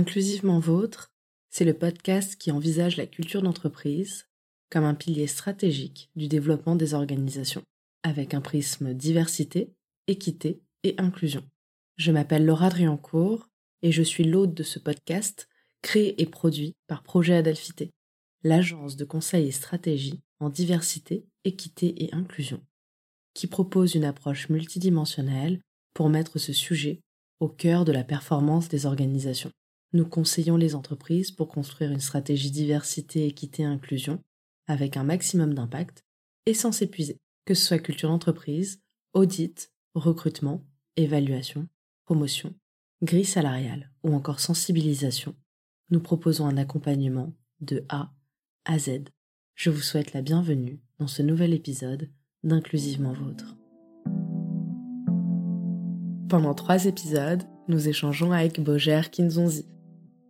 Inclusivement Vôtre, c'est le podcast qui envisage la culture d'entreprise comme un pilier stratégique du développement des organisations, avec un prisme diversité, équité et inclusion. Je m'appelle Laura Driancourt et je suis l'hôte de ce podcast créé et produit par Projet Adelphité, l'agence de conseil et stratégie en diversité, équité et inclusion, qui propose une approche multidimensionnelle pour mettre ce sujet au cœur de la performance des organisations. Nous conseillons les entreprises pour construire une stratégie diversité, équité et inclusion avec un maximum d'impact et sans s'épuiser, que ce soit culture d'entreprise, audit, recrutement, évaluation, promotion, grille salariale ou encore sensibilisation. Nous proposons un accompagnement de A à Z. Je vous souhaite la bienvenue dans ce nouvel épisode d'Inclusivement Vôtre. Pendant trois épisodes, nous échangeons avec Boger Kinzonzi,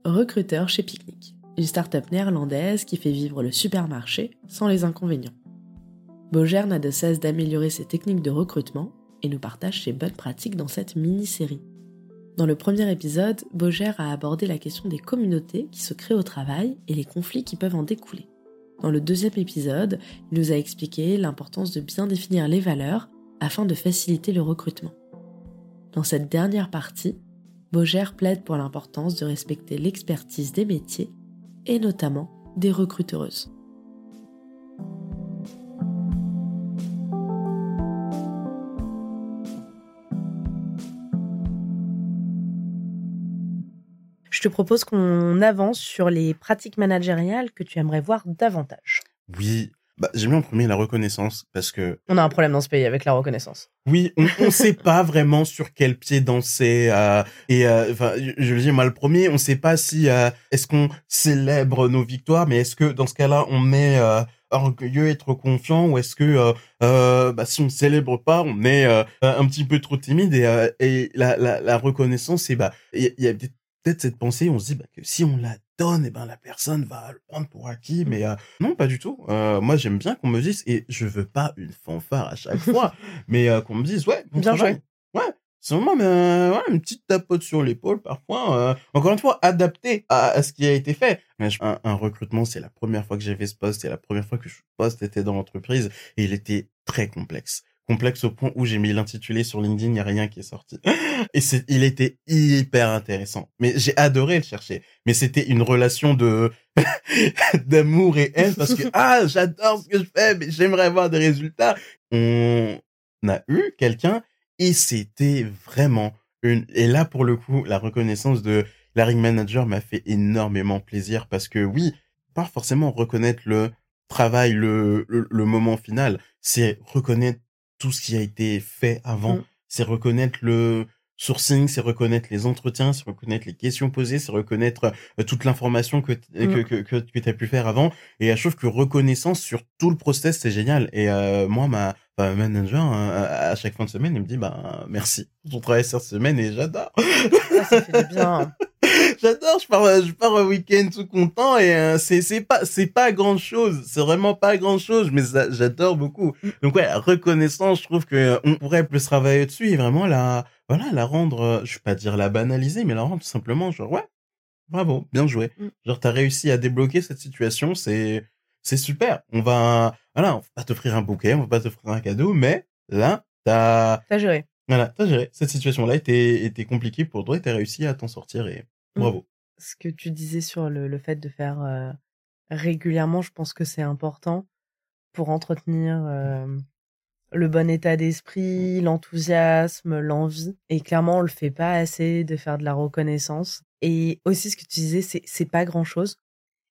recruteur chez Picnic, une start-up néerlandaise qui fait vivre le supermarché sans les inconvénients. Boger n'a de cesse d'améliorer ses techniques de recrutement et nous partage ses bonnes pratiques dans cette mini-série. Dans le premier épisode, Boger a abordé la question des communautés qui se créent au travail et les conflits qui peuvent en découler. Dans le deuxième épisode, il nous a expliqué l'importance de bien définir les valeurs afin de faciliter le recrutement. Dans cette dernière partie, Boger plaide pour l'importance de respecter l'expertise des métiers et notamment des recruteuses. Je te propose qu'on avance sur les pratiques managériales que tu aimerais voir davantage. Oui, bah, j'aime bien en premier la reconnaissance parce que. On a un problème dans ce pays avec la reconnaissance. Oui, on ne sait pas vraiment sur quel pied danser. Euh, et euh, enfin, je le dis moi le premier, on ne sait pas si euh, est-ce qu'on célèbre nos victoires, mais est-ce que dans ce cas-là on met orgueilleux, être confiant, ou est-ce que bah, si on célèbre pas, on est un petit peu trop timide et, et la, la, la reconnaissance, c'est bah il y, a peut-être cette pensée, on se dit bah, que si on la et eh ben la personne va le prendre pour acquis. Mais euh, non, pas du tout. Euh, moi, j'aime bien qu'on me dise, et je veux pas une fanfare à chaque fois, mais euh, qu'on me dise, ouais, bien joué. Ouais, c'est vraiment mais, ouais, une petite tapote sur l'épaule parfois. encore une fois, adapté à, ce qui a été fait. Un, un recrutement, c'est la première fois que j'ai fait ce poste, c'est la première fois que je poste était dans l'entreprise, et il était très complexe complexe au point où j'ai mis l'intitulé sur LinkedIn, il n'y a rien qui est sorti. Et c'est, il était hyper intéressant. Mais j'ai adoré le chercher. Mais c'était une relation de, d'amour et haine parce que, ah, j'adore ce que je fais, mais j'aimerais avoir des résultats. On a eu quelqu'un et c'était vraiment une, et là, pour le coup, la reconnaissance de la ring manager m'a fait énormément plaisir parce que oui, pas forcément reconnaître le travail, le, le moment final, c'est reconnaître tout ce qui a été fait avant. Mm. C'est reconnaître le sourcing, c'est reconnaître les entretiens, c'est reconnaître les questions posées, c'est reconnaître euh, toute l'information que, mm. que, que, que, tu as pu faire avant. Et je trouve que reconnaissance sur tout le process, c'est génial. Et euh, moi, ma, manager, hein, à chaque fin de semaine, il me dit, bah, merci pour ton travail cette semaine et j'adore. ça fait bien. J'adore, je pars, je pars un week-end tout content et euh, c'est c'est pas c'est pas grand chose, c'est vraiment pas grand chose, mais j'adore beaucoup. Donc ouais, reconnaissance, je trouve que euh, on pourrait plus travailler dessus et vraiment la voilà la rendre, euh, je vais pas dire la banaliser, mais la rendre tout simplement genre ouais, bravo, bien joué. Mm. Genre t'as réussi à débloquer cette situation, c'est c'est super. On va voilà, on va pas t'offrir un bouquet, on va pas t'offrir un cadeau, mais là t'as t'as géré. Voilà, t'as géré. Cette situation-là était, était compliquée pour toi et t'as réussi à t'en sortir et. Bravo. Ce que tu disais sur le, fait de faire régulièrement, je pense que c'est important pour entretenir le bon état d'esprit, l'enthousiasme, l'envie. Et clairement, on le fait pas assez de faire de la reconnaissance. Et aussi, ce que tu disais, c'est, c'est pas grand chose.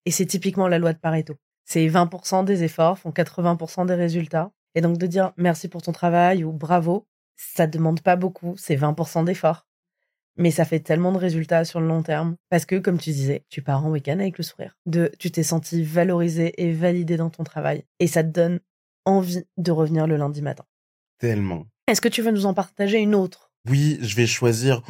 Et c'est typiquement la loi de Pareto. C'est 20% des efforts font 80% des résultats. Et donc de dire merci pour ton travail ou bravo, ça demande pas beaucoup, c'est 20% d'efforts mais ça fait tellement de résultats sur le long terme. Parce que, comme tu disais, tu pars en week-end avec le sourire. De, tu t'es senti valorisé et validé dans ton travail. Et ça te donne envie de revenir le lundi matin. Tellement. Est-ce que tu veux nous en partager une autre? Oui, je vais choisir.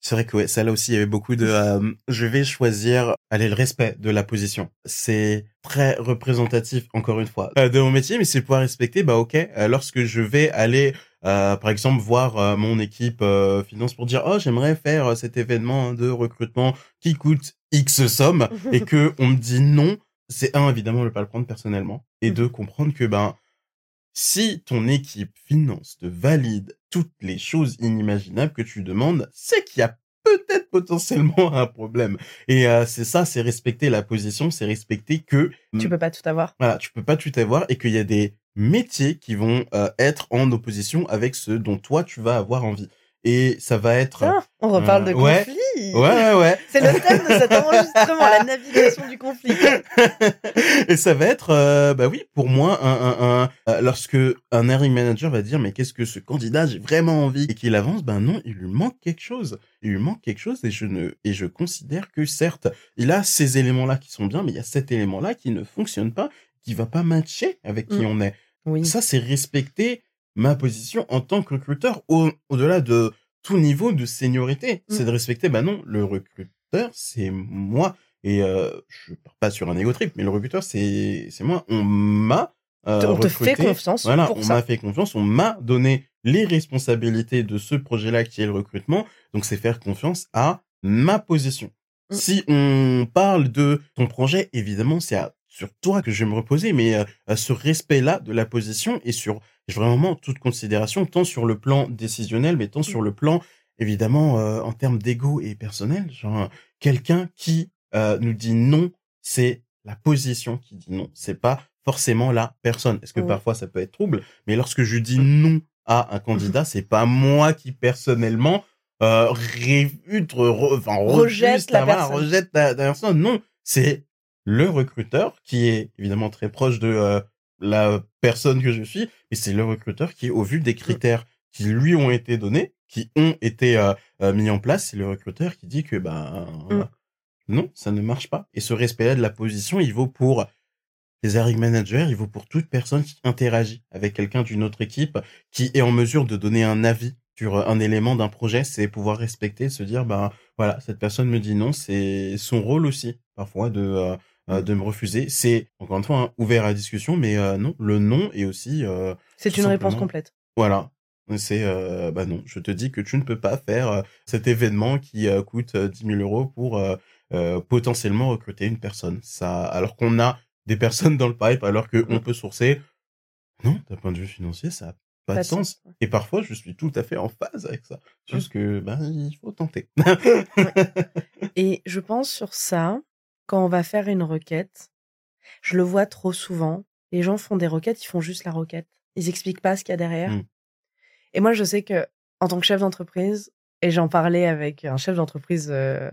C'est vrai que ouais, ça là aussi il y avait beaucoup de. Euh, je vais choisir, allez, le respect de la position. C'est très représentatif encore une fois euh, de mon métier, mais c'est pouvoir respecter. Bah ok, euh, lorsque je vais aller euh, par exemple, voir euh, mon équipe euh, finance pour dire oh j'aimerais faire cet événement de recrutement qui coûte X somme et que on me dit non, c'est un évidemment ne pas le prendre personnellement et deux comprendre que ben si ton équipe finance te valide toutes les choses inimaginables que tu demandes, c'est qu'il y a peut-être potentiellement un problème. Et c'est ça, c'est respecter la position, c'est respecter que tu peux pas tout avoir. Voilà, tu peux pas tout avoir et qu'il y a des métiers qui vont euh, être en opposition avec ceux dont toi tu vas avoir envie. Et ça va être. on reparle de euh, conflit. Ouais, ouais, C'est le thème de cet enregistrement, la navigation du conflit. et ça va être, euh, bah oui, pour moi, un, un, lorsque un hiring manager va dire, mais qu'est-ce que ce candidat, j'ai vraiment envie, et qu'il avance, ben non, il lui manque quelque chose. Il lui manque quelque chose, et je ne, et je considère que certes, il a ces éléments-là qui sont bien, mais il y a cet élément-là qui ne fonctionne pas, qui va pas matcher avec qui mm. on est. Ça, c'est respecter ma position en tant que recruteur au, au-delà de tout niveau de seniorité. C'est de respecter, bah non, le recruteur, c'est moi. Et euh, je pars pas sur un ego trip, mais le recruteur, c'est, moi. On m'a euh, on te fait confiance. Voilà, on m'a fait confiance, on m'a donné les responsabilités de ce projet-là qui est le recrutement. Donc, c'est faire confiance à ma position. Mmh. Si on parle de ton projet, évidemment, c'est à sur toi que je vais me reposer, mais euh, ce respect-là de la position et sur vraiment toute considération, tant sur le plan décisionnel, mais tant mmh. sur le plan, évidemment, euh, en termes d'ego et personnel. Genre, quelqu'un qui euh, nous dit non, c'est la position qui dit non. C'est pas forcément la personne. Est-ce que parfois ça peut être trouble, mais lorsque je dis non à un candidat, c'est pas moi qui personnellement euh, enfin, rejette, la, personne. rejette la personne. Non, c'est le recruteur qui est évidemment très proche de euh, la personne que je suis, mais c'est le recruteur qui, au vu des mmh. critères qui lui ont été donnés, qui ont été euh, euh, mis en place, c'est le recruteur qui dit que ben mmh. non, ça ne marche pas. Et ce respect-là de la position, il vaut pour les hiring managers, il vaut pour toute personne qui interagit avec quelqu'un d'une autre équipe, qui est en mesure de donner un avis sur un élément d'un projet, c'est pouvoir respecter, se dire ben voilà, cette personne me dit non, c'est son rôle aussi parfois de euh, de me refuser. C'est, encore une fois, hein, ouvert à la discussion, mais euh, non, le non est aussi... Euh, c'est une réponse complète. Voilà. C'est, bah non, je te dis que tu ne peux pas faire cet événement qui coûte 10 000 euros pour potentiellement recruter une personne. Ça, alors qu'on a des personnes dans le pipe, alors qu'on mmh. peut sourcer. Non, d'un point de vue financier, ça n'a pas, de sens. Et parfois, je suis tout à fait en phase avec ça. Mmh. Juste que, ben, il faut tenter. Et je pense sur ça, quand on va faire une requête, je le vois trop souvent. Les gens font des requêtes, ils font juste la requête. Ils expliquent pas ce qu'il y a derrière. Mmh. Et moi, je sais que en tant que chef d'entreprise, et j'en parlais avec un chef d'entreprise euh,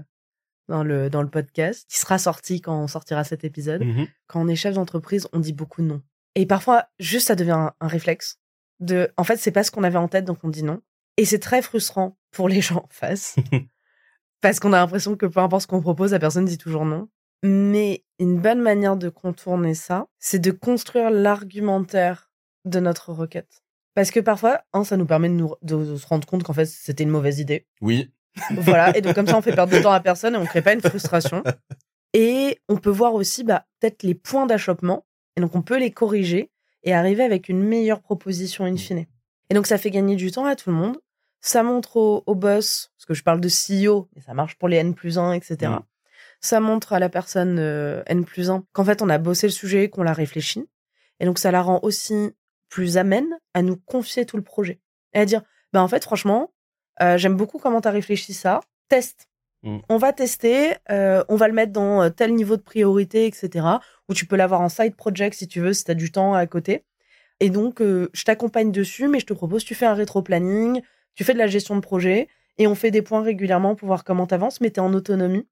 dans le dans le podcast, qui sera sorti quand on sortira cet épisode. Mmh quand on est chef d'entreprise, on dit beaucoup non. Et parfois, juste ça devient un, un réflexe de, en fait, c'est pas ce qu'on avait en tête, donc on dit non. Et c'est très frustrant pour les gens en face. parce qu'on a l'impression que peu importe ce qu'on propose, la personne dit toujours non. Mais une bonne manière de contourner ça, c'est de construire l'argumentaire de notre requête. Parce que parfois, hein, ça nous permet de, nous, de, se rendre compte qu'en fait, c'était une mauvaise idée. Oui. Voilà, et donc comme ça, on fait perdre de temps à personne et on crée pas une frustration. Et on peut voir aussi bah, peut-être les points d'achoppement, et donc on peut les corriger et arriver avec une meilleure proposition in fine. Et donc ça fait gagner du temps à tout le monde. Ça montre au, au boss, parce que je parle de CEO, mais ça marche pour les N plus 1, etc ça montre à la personne euh, N plus 1 qu'en fait on a bossé le sujet, qu'on l'a réfléchi. Et donc ça la rend aussi plus amène à nous confier tout le projet. Et à dire, bah en fait franchement, euh, j'aime beaucoup comment tu as réfléchi ça, teste. Mm. On va tester, euh, on va le mettre dans tel niveau de priorité, etc. Ou tu peux l'avoir en side project si tu veux, si tu as du temps à côté. Et donc, je t'accompagne dessus, mais je te propose, tu fais un rétro-planning, tu fais de la gestion de projet, et on fait des points régulièrement pour voir comment tu avances, mais tu es en autonomie.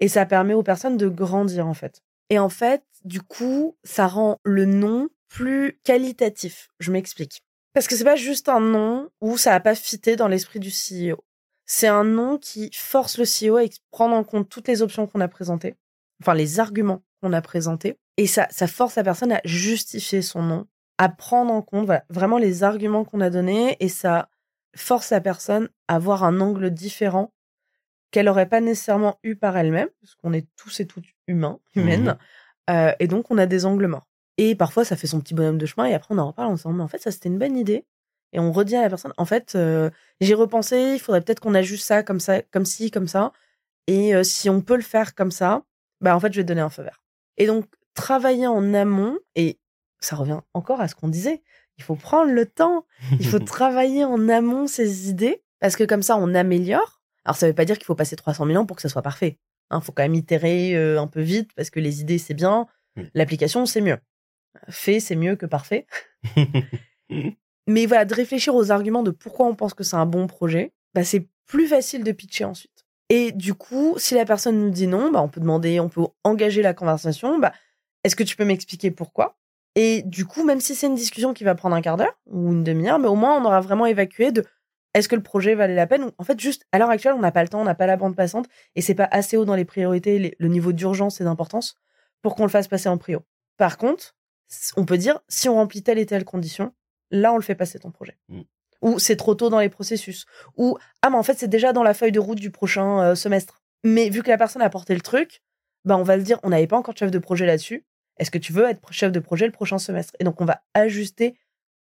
Et ça permet aux personnes de grandir, en fait. Et en fait, du coup, ça rend le nom plus qualitatif. Je m'explique. Parce que c'est pas juste un nom où ça n'a pas fité dans l'esprit du CEO. C'est un nom qui force le CEO à prendre en compte toutes les options qu'on a présentées, enfin les arguments qu'on a présentés, et ça, ça force la personne à justifier son nom, à prendre en compte vraiment les arguments qu'on a donnés, et ça force la personne à avoir un angle différent qu'elle n'aurait pas nécessairement eu par elle-même, parce qu'on est tous et toutes humains, humaines, mmh euh, et donc on a des angles morts. Et parfois, ça fait son petit bonhomme de chemin, et après, on en reparle en disant, mais en fait, ça, c'était une bonne idée. et on redit à la personne, en fait, euh, j'ai repensé, il faudrait peut-être qu'on ajuste ça comme ça, comme ci, comme ça. Et euh, si on peut le faire comme ça, bah en fait, je vais te donner un feu vert. Et donc, travailler en amont, et ça revient encore à ce qu'on disait, il faut prendre le temps, il faut travailler en amont ces idées, parce que comme ça, on améliore. Alors, ça veut pas dire qu'il faut passer 300 000 ans pour que ça soit parfait. Il hein, faut quand même itérer euh, un peu vite, parce que les idées, c'est bien, l'application, c'est mieux. Fait, c'est mieux que parfait. Mais voilà, de réfléchir aux arguments de pourquoi on pense que c'est un bon projet, bah, c'est plus facile de pitcher ensuite. Et du coup, si la personne nous dit non, bah, on peut demander, on peut engager la conversation. Bah, Est-ce que tu peux m'expliquer pourquoi? Et du coup, même si c'est une discussion qui va prendre un quart d'heure ou une demi-heure, mais au moins on aura vraiment évacué de est-ce que le projet valait la peine? En fait, juste à l'heure actuelle, on n'a pas le temps, on n'a pas la bande passante et c'est pas assez haut dans les priorités, le niveau d'urgence et d'importance pour qu'on le fasse passer en prio. Par contre, on peut dire si on remplit telle et telle condition, là, on le fait passer ton projet. Mm. Ou c'est trop tôt dans les processus. Ou, ah, mais en fait, c'est déjà dans la feuille de route du prochain euh, semestre. Mais vu que la personne a porté le truc, bah, on va se dire, on n'avait pas encore de chef de projet là-dessus. Est-ce que tu veux être chef de projet le prochain semestre? Et donc, on va ajuster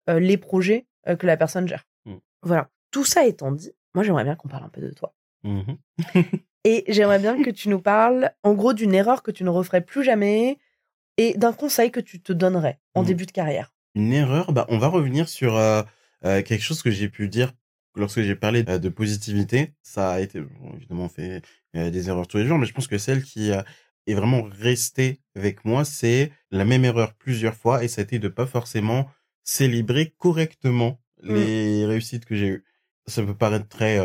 euh, les projets euh, que la personne gère. Mm. Voilà. Tout ça étant dit, moi, j'aimerais bien qu'on parle un peu de toi. Mm-hmm. et j'aimerais bien que tu nous parles, en gros, d'une erreur que tu ne referais plus jamais et d'un conseil que tu te donnerais en mm. début de carrière. Une erreur, bah, on va revenir sur euh, euh, quelque chose que j'ai pu dire lorsque j'ai parlé euh, de positivité. Ça a été, bon, évidemment, fait des erreurs tous les jours, mais je pense que celle qui est vraiment restée avec moi, c'est la même erreur plusieurs fois, et ça a été de pas forcément célébrer correctement mmh. les réussites que j'ai eues. Ça peut paraître très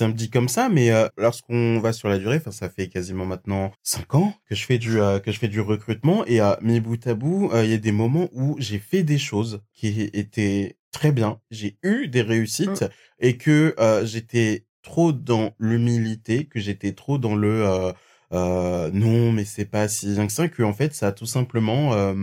me dit comme ça, mais euh, lorsqu'on va sur la durée, enfin ça fait quasiment maintenant cinq ans que je fais du euh, que je fais du recrutement et à mi bout à bout, euh, il y a des moments où j'ai fait des choses qui étaient très bien, j'ai eu des réussites mmh. et que j'étais trop dans l'humilité, que j'étais trop dans le non mais c'est pas si bien que ça, que en fait ça a tout simplement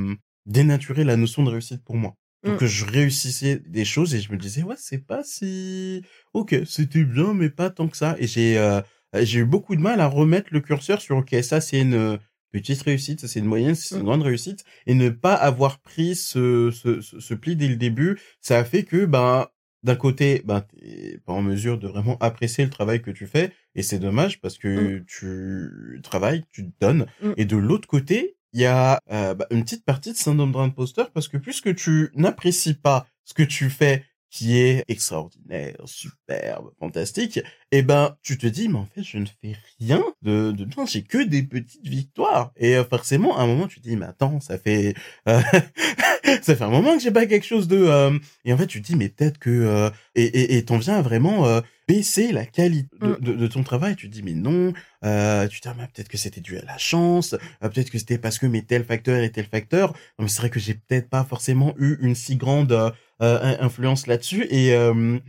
dénaturé la notion de réussite pour moi. Donc mmh. que je réussissais des choses et je me disais ouais c'est pas si ok c'était bien mais pas tant que ça et j'ai euh, j'ai eu beaucoup de mal à remettre le curseur sur ok ça c'est une petite réussite ça c'est une moyenne c'est une mmh. grande réussite et ne pas avoir pris ce, ce, ce, pli dès le début ça a fait que ben d'un côté ben t'es pas en mesure de vraiment apprécier le travail que tu fais et c'est dommage parce que mmh. tu travailles tu te donnes et de l'autre côté il y a euh, bah, une petite partie de syndrome d'imposteur parce que puisque tu n'apprécies pas ce que tu fais qui est extraordinaire, superbe, fantastique, eh ben tu te dis mais en fait je ne fais rien de de bien, j'ai que des petites victoires. Et euh, forcément à un moment tu te dis mais attends ça fait euh, ça fait un moment que j'ai pas quelque chose de euh, et en fait tu te dis mais peut-être que et et et t'en viens à vraiment baisser la qualité de, mm. de, ton travail tu te dis mais non tu te dis ah, peut-être que c'était dû à la chance peut-être que c'était parce que mes tel facteur et tel facteur non mais c'est vrai que j'ai peut-être pas forcément eu une si grande euh, influence là-dessus et euh,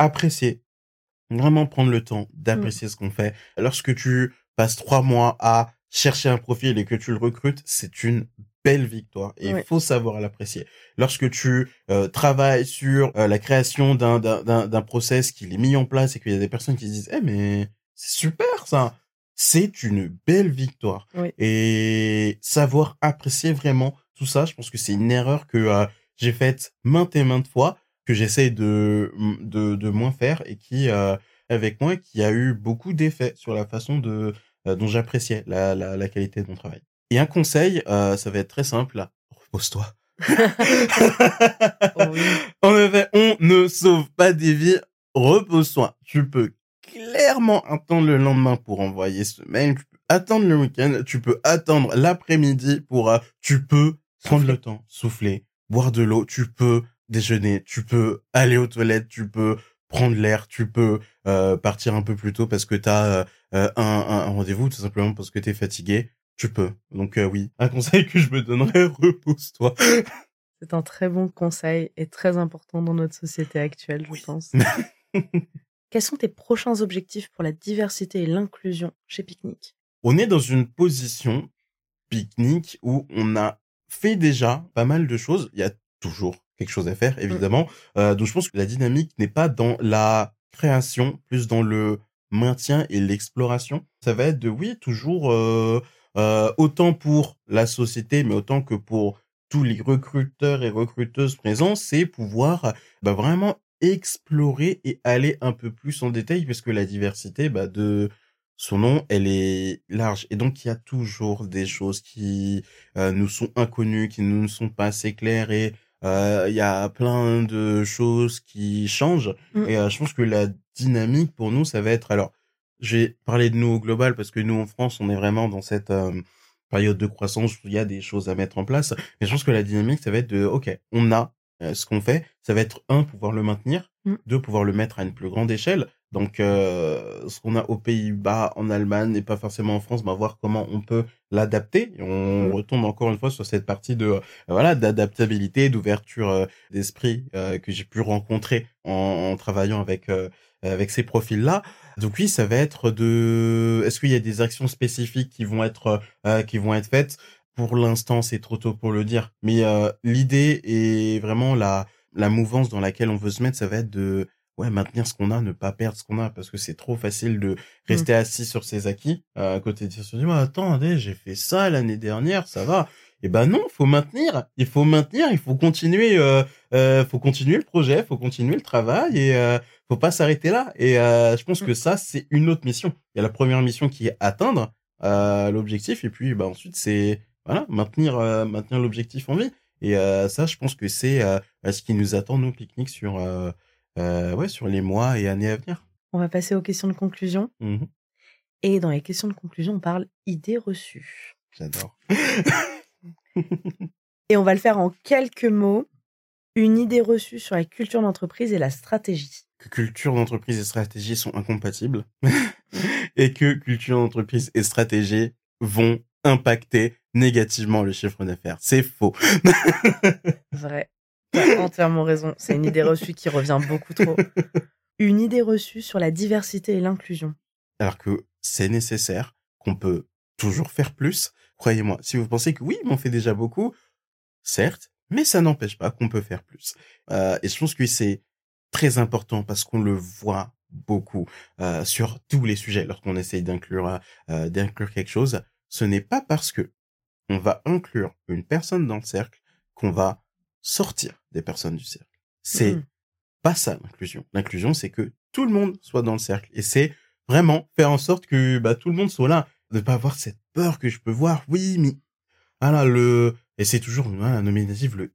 apprécier, vraiment prendre le temps d'apprécier mmh. ce qu'on fait. Lorsque tu passes trois mois à chercher un profil et que tu le recrutes, c'est une belle victoire et il faut savoir l'apprécier. Lorsque tu euh, travailles sur la création d'un d'un process qui est mis en place et qu'il y a des personnes qui disent "Eh mais c'est super ça." C'est une belle victoire. Et savoir apprécier vraiment tout ça, je pense que c'est une erreur que j'ai fait maintes et maintes fois que j'essaie de, de, de moins faire et qui, euh, avec moi, qui a eu beaucoup d'effets sur la façon de, euh, dont j'appréciais la, la, la, qualité de mon travail. Et un conseil, euh, ça va être très simple, repose-toi. oui. En effet, on ne sauve pas des vies, repose-toi. Tu peux clairement attendre le lendemain pour envoyer ce mail, tu peux attendre le week-end, tu peux attendre l'après-midi pour, tu peux prendre le temps, souffler, boire de l'eau, tu peux déjeuner, tu peux aller aux toilettes, tu peux prendre l'air, tu peux euh, partir un peu plus tôt parce que tu as euh, un, un, rendez-vous, tout simplement parce que tu es fatigué, tu peux. Donc euh, oui, un conseil que je me donnerais, repose-toi. C'est un très bon conseil et très important dans notre société actuelle, je pense. Quels sont tes prochains objectifs pour la diversité et l'inclusion chez Picnic? On est dans une position Picnic où on a fait déjà pas mal de choses. Il y a toujours quelque chose à faire, mmh. évidemment. Euh, donc je pense que la dynamique n'est pas dans la création, plus dans le maintien et l'exploration. Ça va être de, oui, toujours euh, euh, autant pour la société, mais autant que pour tous les recruteurs et recruteuses présents, c'est pouvoir bah, vraiment explorer et aller un peu plus en détail parce que la diversité bah, de son nom, elle est large. Et donc, il y a toujours des choses qui euh, nous sont inconnues, qui ne nous sont pas assez claires et euh, il y a plein de choses qui changent. Mm. Et euh, je pense que la dynamique pour nous, ça va être... Alors, je vais parler de nous au global parce que nous, en France, on est vraiment dans cette période de croissance où il y a des choses à mettre en place. Mais je pense que la dynamique, ça va être de, OK, on a ce qu'on fait, ça va être un, pouvoir le maintenir, Mm. deux, pouvoir le mettre à une plus grande échelle. Donc, euh, ce qu'on a aux Pays-Bas, en Allemagne et pas forcément en France, bah, voir comment on peut l'adapter. On Mm. retombe encore une fois sur cette partie de euh, voilà d'adaptabilité, d'ouverture euh, d'esprit euh, que j'ai pu rencontrer en, en travaillant avec euh, avec ces profils-là. Donc oui, ça va être de. Est-ce qu'il y a des actions spécifiques qui vont être euh, qui vont être faites? Pour l'instant, c'est trop tôt pour le dire. Mais euh, l'idée est vraiment la la mouvance dans laquelle on veut se mettre, ça va être de ouais maintenir ce qu'on a, ne pas perdre ce qu'on a, parce que c'est trop facile de rester assis sur ses acquis euh, à côté de se dire bah, attendez j'ai fait ça l'année dernière, ça va. Et ben non, faut maintenir, il faut maintenir, il faut continuer, euh, euh, faut continuer le projet, faut continuer le travail et euh, faut pas s'arrêter là. Et euh, je pense Mm. que ça c'est une autre mission. Il y a la première mission qui est atteindre l'objectif et puis bah ensuite c'est voilà maintenir maintenir l'objectif en vie. Et ça, je pense que c'est ce qui nous attend nous pique-nique sur ouais sur les mois et années à venir. On va passer aux questions de conclusion. Mhm. Et dans les questions de conclusion, on parle idées reçues. J'adore. Et on va le faire en quelques mots. Une idée reçue sur la culture d'entreprise et la stratégie. que culture d'entreprise et stratégie sont incompatibles et que culture d'entreprise et stratégie vont impacter négativement le chiffre d'affaires. C'est faux. Vrai. T'as entièrement raison. C'est une idée reçue qui revient beaucoup trop. Une idée reçue sur la diversité et l'inclusion. Alors que c'est nécessaire, qu'on peut toujours faire plus. Croyez-moi, si vous pensez que oui, mais on fait déjà beaucoup, certes, mais ça n'empêche pas qu'on peut faire plus. Euh, et je pense que c'est très important parce qu'on le voit beaucoup euh, sur tous les sujets lorsqu'on essaye d'inclure euh, d'inclure quelque chose. Ce n'est pas parce que on va inclure une personne dans le cercle qu'on va sortir des personnes du cercle. C'est Mhm. pas ça l'inclusion. L'inclusion, c'est que tout le monde soit dans le cercle et c'est vraiment faire en sorte que bah, tout le monde soit là, ne pas avoir cette peur que je peux voir. Oui, mais voilà le et c'est toujours voilà, un nominatif le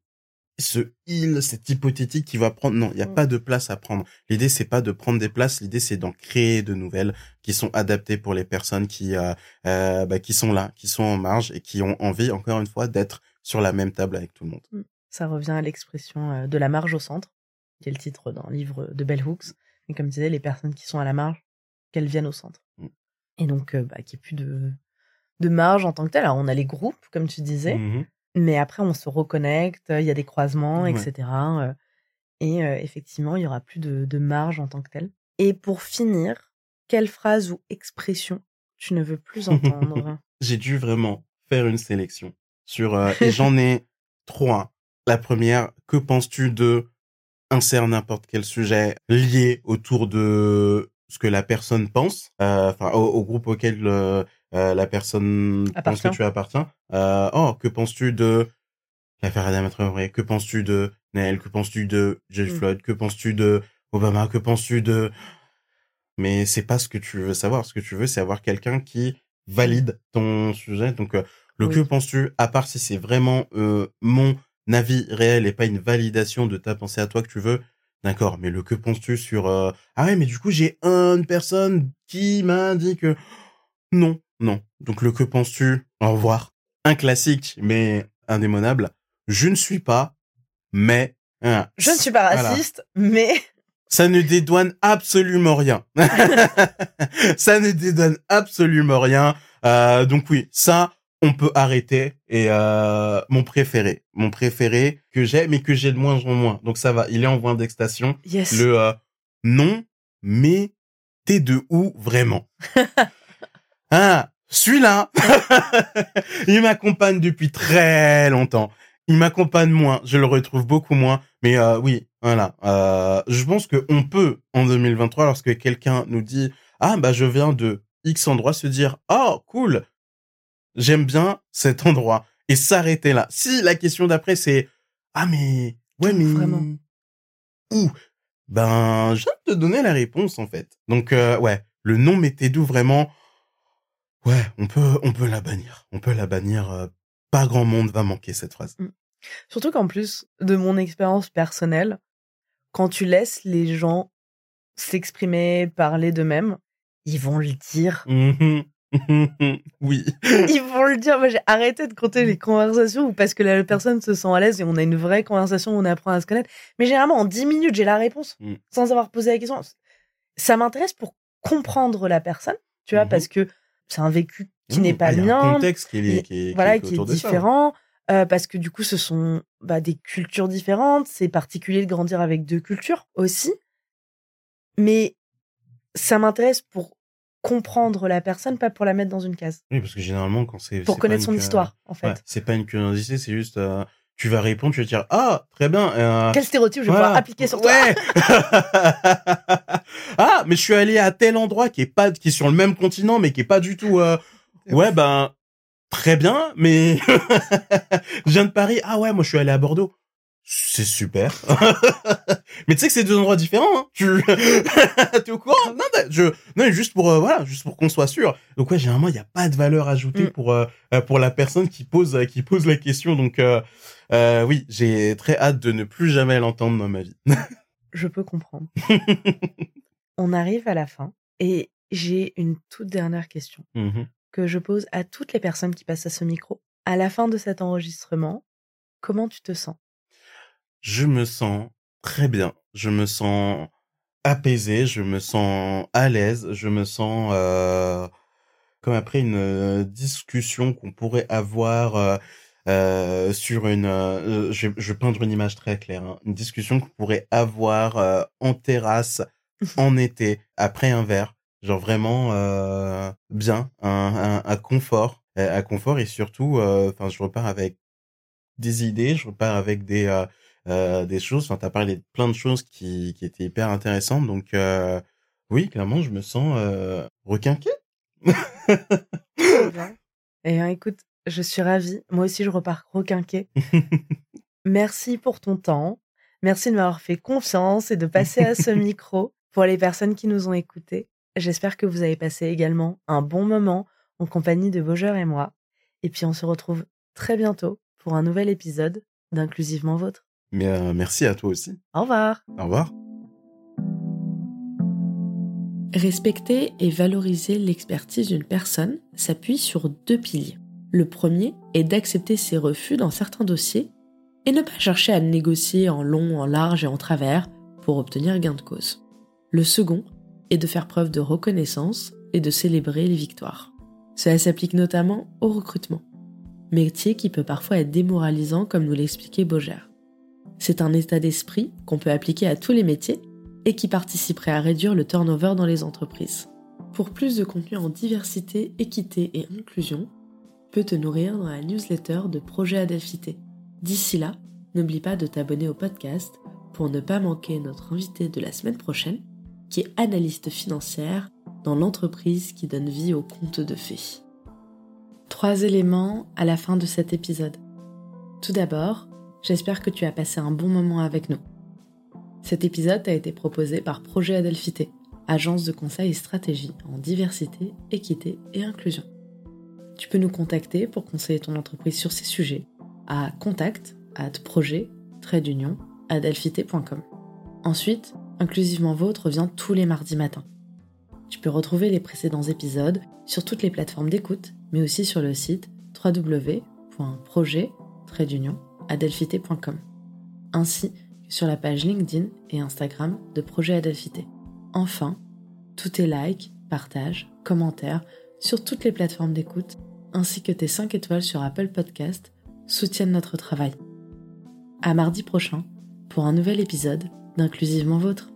ce il, cet hypothétique qui va prendre. Non, il n'y a Mm. pas de place à prendre. L'idée, c'est pas de prendre des places. L'idée, c'est d'en créer de nouvelles qui sont adaptées pour les personnes qui, euh, euh, bah, qui sont là, qui sont en marge et qui ont envie, encore une fois, d'être sur la même table avec tout le monde. Ça revient à l'expression euh, de la marge au centre, qui est le titre d'un livre de Bell Hooks. Et comme tu disais, les personnes qui sont à la marge, qu'elles viennent au centre. Mm. Et donc, bah, qu'il n'y ait plus de, de marge en tant que tel. Alors, on a les groupes, comme tu disais, Mhm. mais après, on se reconnecte, il y a des croisements, Ouais. etc. Et euh, effectivement, il y aura plus de, de marge en tant que tel. Et pour finir, quelle phrase ou expression tu ne veux plus entendre? J'ai dû vraiment faire une sélection sur euh, et j'en ai trois. La première, que penses-tu de insère n'importe quel sujet lié autour de ce que la personne pense, euh, enfin au, au groupe auquel euh, euh, la personne pense que tu appartiens. Oh, que penses-tu de l'affaire Adam Traoré Que penses-tu de Neil? Que penses-tu de George Mm. Floyd? Que penses-tu de Obama? Que penses-tu de Mais c'est pas ce que tu veux savoir. Ce que tu veux, c'est avoir quelqu'un qui valide ton sujet. Donc euh, le Oui. que penses-tu À part si c'est vraiment euh, mon avis réel et pas une validation de ta pensée à toi que tu veux. D'accord, mais le que penses-tu sur euh, ah ouais mais du coup j'ai une personne qui m'a dit que non non donc le que penses-tu? Au revoir. Un classique mais indémodable je ne suis pas mais hein, Je ne suis pas Voilà. raciste, mais ça ne dédouane absolument rien. Ça ne dédouane absolument rien. Euh, donc oui ça on peut arrêter et euh, mon préféré mon préféré que j'ai mais que j'ai de moins en moins donc ça va il est en voie d'extinction yes. le euh, non, mais t'es de où vraiment? Ah, celui-là, il m'accompagne depuis très longtemps. Il m'accompagne moins, je le retrouve beaucoup moins. Mais euh, oui, voilà. Euh, je pense que on peut en 2023, lorsque quelqu'un nous dit ah bah je viens de X endroit, se dire oh cool, j'aime bien cet endroit. et s'arrêter là. Si la question d'après c'est ah mais ouais mais Vraiment. où? Ben je de te donner la réponse en fait. Donc euh, ouais, le nom m'était doux vraiment. Ouais, on peut on peut la bannir. On peut la bannir. euh, pas grand monde va manquer cette phrase. Surtout qu'en plus de mon expérience personnelle, quand tu laisses les gens s'exprimer, parler d'eux-mêmes, ils vont le dire. Mhm. oui. Ils vont le dire. Moi, j'ai arrêté de compter les conversations parce que la personne se sent à l'aise et on a une vraie conversation où on apprend à se connaître. Mais généralement, en 10 minutes, j'ai la réponse Mm. sans avoir posé la question. Ça m'intéresse pour comprendre la personne, tu vois, Mhm. parce que c'est un vécu qui n'est pas Ah, le a un mien. contexte qui est, et- qui est, voilà, qui est qui est autour de ça. différent. euh, parce que du coup, ce sont bah, des cultures différentes. C'est particulier de grandir avec deux cultures aussi. Mais ça m'intéresse pour comprendre la personne, pas pour la mettre dans une case. Oui, parce que généralement quand c'est Pour connaître son histoire, en fait. Ouais, c'est pas une curiosité, c'est juste euh, tu vas répondre, tu vas dire ah très bien. euh, Quel stéréotype je vais Voilà. pouvoir appliquer sur toi Ouais. ah, mais je suis allé à tel endroit qui est pas qui est sur le même continent mais qui est pas du tout euh, Ouais, ben très bien, mais je viens de Paris. Ah ouais, moi je suis allé à Bordeaux. C'est super. mais tu sais que c'est deux endroits différents, hein. Tu t'es au courant? Non, bah, je non, juste pour euh, voilà, juste pour qu'on soit sûr. Donc ouais, généralement, il n'y a pas de valeur ajoutée Mm. pour euh, euh, pour la personne qui pose qui pose la question. Donc euh, oui, j'ai très hâte de ne plus jamais l'entendre dans ma vie. Je peux comprendre. On arrive à la fin et j'ai une toute dernière question Mhm. que je pose à toutes les personnes qui passent à ce micro. À la fin de cet enregistrement, comment tu te sens? Je me sens très bien. Je me sens apaisé, je me sens à l'aise, je me sens euh, comme après une euh, discussion qu'on pourrait avoir euh, euh, sur une... je, je vais peindre une image très claire. hein. une discussion qu'on pourrait avoir en terrasse en été après un verre. Genre vraiment euh, bien, un, un, un confort, un confort et surtout, enfin, je repars avec des idées, je repars avec des euh, des choses. Enfin, t'as parlé de plein de choses qui qui étaient hyper intéressantes. Donc euh, oui, clairement, je me sens euh, requinqué. Eh bien, écoute, je suis ravie. Moi aussi, je repars requinquée. Merci pour ton temps. Merci de m'avoir fait confiance et de passer à ce micro. Pour les personnes qui nous ont écoutés, j'espère que vous avez passé également un bon moment en compagnie de Beaujeur et moi. Et puis, on se retrouve très bientôt pour un nouvel épisode d'Inclusivement Vôtre. Mais euh, merci à toi aussi. Au revoir. Au revoir. Respecter et valoriser l'expertise d'une personne s'appuie sur deux piliers. Le premier est d'accepter ses refus dans certains dossiers et ne pas chercher à négocier en long, en large et en travers pour obtenir gain de cause. Le second est de faire preuve de reconnaissance et de célébrer les victoires. Cela s'applique notamment au recrutement, métier qui peut parfois être démoralisant comme nous l'expliquait Baugère. C'est un état d'esprit qu'on peut appliquer à tous les métiers et qui participerait à réduire le turnover dans les entreprises. Pour plus de contenu en diversité, équité et inclusion, peux te nourrir dans la newsletter de Projet Adelphité. D'ici là, n'oublie pas de t'abonner au podcast pour ne pas manquer notre invité de la semaine prochaine, qui est analyste financière dans l'entreprise qui donne vie au conte de fées. Trois éléments à la fin de cet épisode. Tout d'abord, j'espère que tu as passé un bon moment avec nous. Cet épisode a été proposé par Projet Adelphité, agence de conseil et stratégie en diversité, équité et inclusion. Tu peux nous contacter pour conseiller ton entreprise sur ces sujets à contact at. Ensuite, Inclusivement Vôtre revient tous les mardis matins. Tu peux retrouver les précédents épisodes sur toutes les plateformes d'écoute, mais aussi sur le site www.projet-adelphité.com, ainsi que sur la page LinkedIn et Instagram de Projet Adelphité. Enfin, tous tes likes, partages, commentaires sur toutes les plateformes d'écoute, ainsi que tes 5 étoiles sur Apple Podcast soutiennent notre travail. À mardi prochain pour un nouvel épisode d'Inclusivement Vôtre.